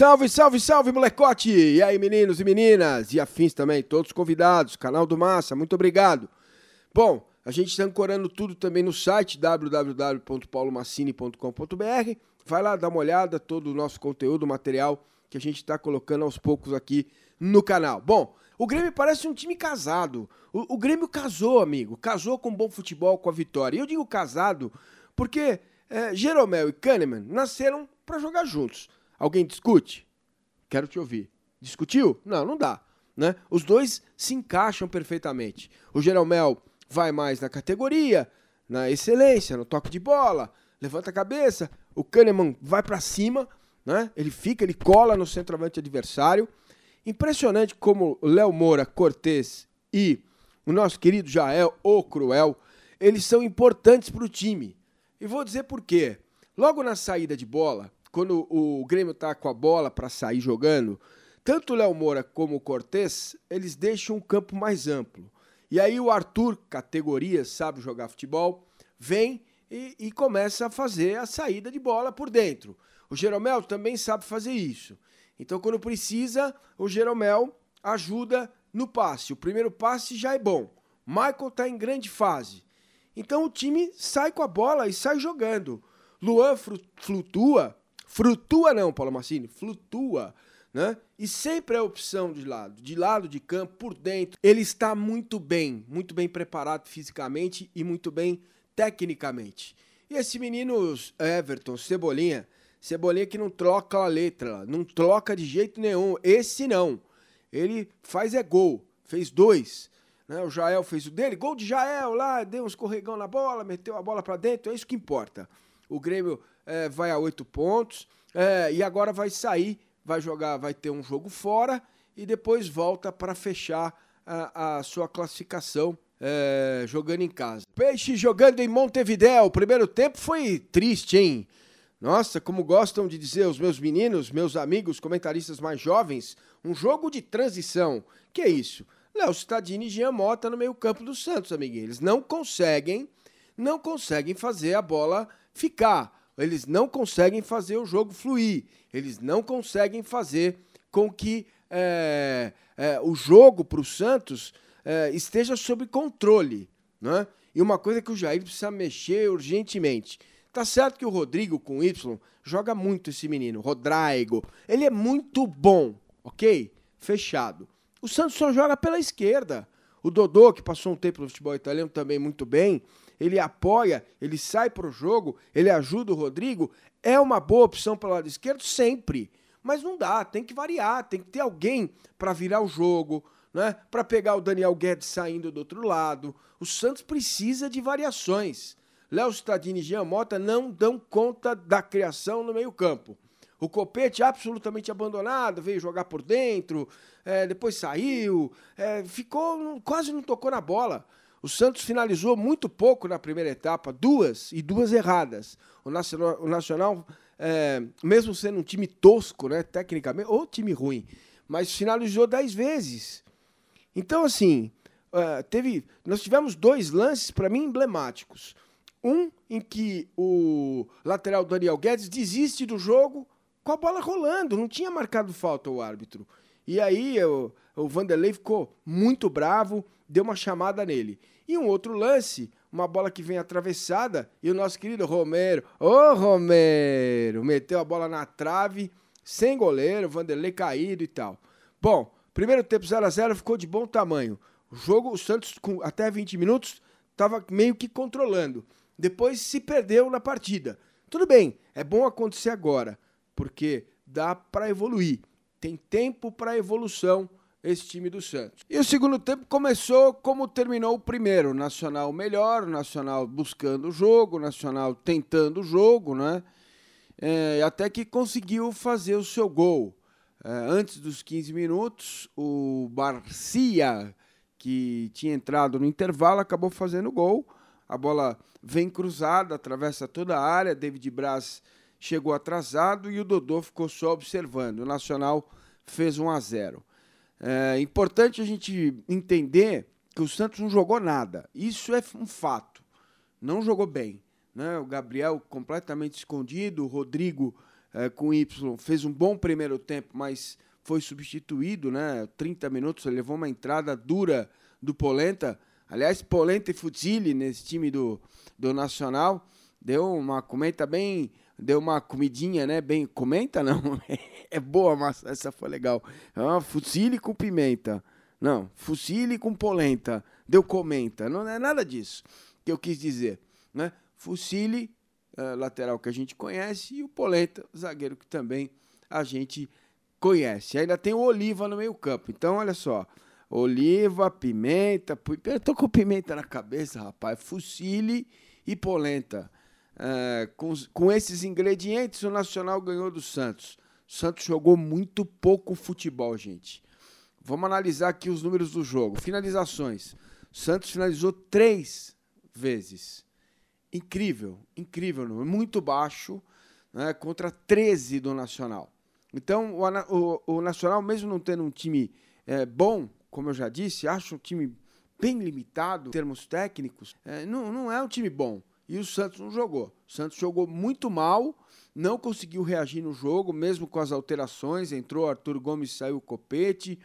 Salve, salve, salve, molecote! E aí, meninos e meninas, e afins também, todos convidados, canal do Massa, muito obrigado. Bom, a gente está ancorando tudo também no site www.paulomassini.com.br. Vai lá dar uma olhada, todo o nosso conteúdo, material que a gente está colocando aos poucos aqui no canal. Bom, o Grêmio parece um time casado. O, o Grêmio casou, amigo, casou com bom futebol, com a vitória. E eu digo casado porque é, Jeromel e Kahneman nasceram para jogar juntos. Alguém discute? Quero te ouvir. Discutiu? Não, não dá. Né? Os dois se encaixam perfeitamente. O Jeromel vai mais na categoria, na excelência, no toque de bola, levanta a cabeça. O Kahneman vai para cima, né? ele fica, ele cola no centroavante adversário. Impressionante como Léo Moura, Cortez e o nosso querido Jael, o Cruel, eles são importantes para o time. E vou dizer por quê. Logo na saída de bola, quando o Grêmio está com a bola para sair jogando, tanto o Léo Moura como o Cortez, eles deixam o campo mais amplo. E aí o Arthur, categoria, sabe jogar futebol, vem e, e, começa a fazer a saída de bola por dentro. O Jeromel também sabe fazer isso. Então, quando precisa, o Jeromel ajuda no passe. O primeiro passe já é bom. Michael está em grande fase. Então o time sai com a bola e sai jogando. Luan flutua Flutua não, Paulo Massini, flutua, né? E sempre é opção de lado, de lado de campo, por dentro. Ele está muito bem, muito bem preparado fisicamente e muito bem tecnicamente. E esse menino Everton, Cebolinha, Cebolinha que não troca a letra, não troca de jeito nenhum. Esse não. Ele faz é gol, fez dois. Né? O Jael fez o dele, gol de Jael lá, deu um escorregão na bola, meteu a bola para dentro, é isso que importa. O Grêmio é, vai a oito pontos é, e agora vai sair, vai jogar, vai ter um jogo fora e depois volta para fechar a, a, sua classificação é, jogando em casa. Peixe jogando em Montevidéu. O primeiro tempo foi triste, hein? Nossa, como gostam de dizer os meus meninos, meus amigos, comentaristas mais jovens, um jogo de transição. Que é isso? Léo Cittadini e Jean Mota no meio campo do Santos, amiguinho. Eles não conseguem, não conseguem fazer a bola ficar. Eles não conseguem fazer o jogo fluir. Eles não conseguem fazer com que é, é, o jogo para o Santos é, esteja sob controle. Né? E uma coisa que o Jair precisa mexer urgentemente. Tá certo que o Rodrigo com Y joga muito esse menino, Rodrigo. Ele é muito bom, ok? Fechado. O Santos só joga pela esquerda. O Dodô, que passou um tempo no futebol italiano também muito bem, ele apoia, ele sai para o jogo, ele ajuda o Rodrigo, é uma boa opção para o lado esquerdo sempre. Mas não dá, tem que variar, tem que ter alguém para virar o jogo, né? para pegar o Daniel Guedes saindo do outro lado. O Santos precisa de variações. Léo Stadini e Jean Mota não dão conta da criação no meio-campo. O Copete absolutamente abandonado, veio jogar por dentro, é, depois saiu, é, ficou, quase não tocou na bola. O Santos finalizou muito pouco na primeira etapa, duas e duas erradas. O Nacional, o Nacional é, mesmo sendo um time tosco, né, tecnicamente, ou time ruim, mas finalizou dez vezes. Então, assim, uh, teve, nós tivemos dois lances, para mim, emblemáticos. Um em que o lateral Daniel Guedes desiste do jogo com a bola rolando, não tinha marcado falta o árbitro. E aí o, Vanderlei ficou muito bravo, deu uma chamada nele. E um outro lance, uma bola que vem atravessada, e o nosso querido Romero, ô Romero, meteu a bola na trave, sem goleiro, Vanderlei caído e tal. Bom, primeiro tempo 0 a 0 ficou de bom tamanho. O jogo, o Santos, com até 20 minutos, estava meio que controlando. Depois se perdeu na partida. Tudo bem, é bom acontecer agora, porque dá para evoluir. Tem tempo para evolução esse time do Santos. E o segundo tempo começou como terminou o primeiro, Nacional melhor, Nacional buscando o jogo, Nacional tentando o jogo, né? É, até que conseguiu fazer o seu gol. É, antes dos 15 minutos, o Barcia, que tinha entrado no intervalo, acabou fazendo o gol. A bola vem cruzada, atravessa toda a área. David Braz chegou atrasado e o Dodô ficou só observando. O Nacional fez 1 a 0. É importante a gente entender que o Santos não jogou nada. Isso é um fato. Não jogou bem. Né? O Gabriel completamente escondido, o Rodrigo é, com Y, fez um bom primeiro tempo, mas foi substituído, né? 30 minutos, levou uma entrada dura do Polenta. Aliás, Polenta e Fuzzili nesse time do, do Nacional deu uma comenta bem, deu uma comidinha, né? Bem, comenta não, é boa, mas essa foi legal. É uma fusilli com pimenta. Não, fusilli com polenta. Deu comenta. Não é nada disso que eu quis dizer, né? Fusilli, uh, lateral que a gente conhece, e o polenta, zagueiro que também a gente conhece. Ainda tem o Oliva no meio campo. Então, olha só. Oliva, pimenta, eu tô com pimenta na cabeça, rapaz. Fusilli e polenta. É, com, com esses ingredientes, o Nacional ganhou do Santos. O Santos jogou muito pouco futebol, gente. Vamos analisar aqui os números do jogo. Finalizações. O Santos finalizou três vezes. Incrível, incrível. Muito baixo né, contra 13 do Nacional. Então, o, o, o, Nacional, mesmo não tendo um time é, bom, como eu já disse, acho um time bem limitado em termos técnicos, é, não, não é um time bom. E o Santos não jogou. O Santos jogou muito mal, não conseguiu reagir no jogo, mesmo com as alterações. Entrou Arthur Gomes, saiu o Copete,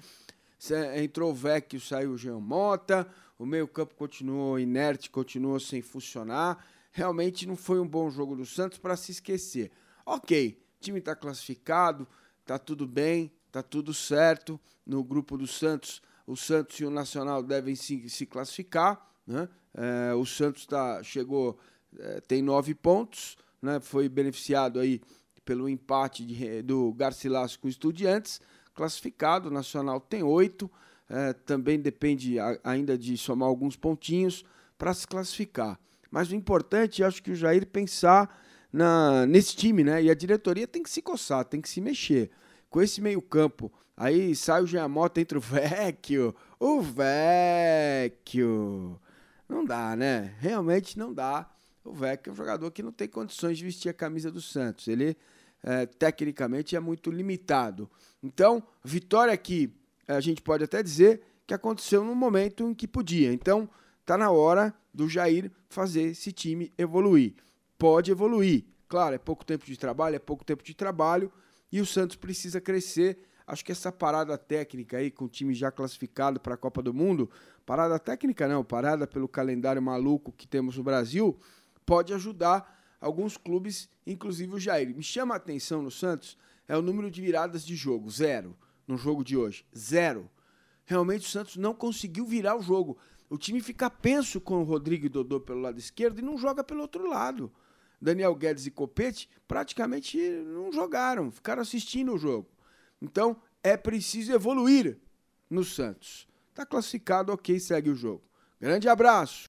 entrou o Vecchio, saiu o Jean Mota. O meio-campo continuou inerte, continuou sem funcionar. Realmente não foi um bom jogo do Santos para se esquecer. Ok, o time está classificado, está tudo bem, está tudo certo. No grupo do Santos, o Santos e o Nacional devem se, se classificar. Né? É, o Santos tá, chegou tem nove pontos, né? foi beneficiado aí pelo empate de, do Garcilaso com o Estudiantes, classificado, Nacional tem oito, é, também depende a, ainda de somar alguns pontinhos para se classificar. Mas o importante, acho que o Jair pensar na, nesse time, né? E a diretoria tem que se coçar, tem que se mexer. Com esse meio-campo, aí sai o Giamota entre o Vecchio, o Vecchio. Não dá, né? Realmente não dá o Vec é um jogador que não tem condições de vestir a camisa do Santos. Ele, é, tecnicamente, é muito limitado. Então, vitória aqui, a gente pode até dizer que aconteceu no momento em que podia. Então, tá na hora do Jair fazer esse time evoluir. Pode evoluir. Claro, é pouco tempo de trabalho, é pouco tempo de trabalho e o Santos precisa crescer. Acho que essa parada técnica aí, com o time já classificado para a Copa do Mundo, parada técnica não, parada pelo calendário maluco que temos no Brasil, pode ajudar alguns clubes, inclusive o Jair. Me chama a atenção no Santos é o número de viradas de jogo, zero, no jogo de hoje, zero. Realmente o Santos não conseguiu virar o jogo. O time fica penso com o Rodrigo e Dodô pelo lado esquerdo e não joga pelo outro lado. Daniel Guedes e Copete praticamente não jogaram, ficaram assistindo o jogo. Então é preciso evoluir no Santos. Está classificado, ok, segue o jogo. Grande abraço!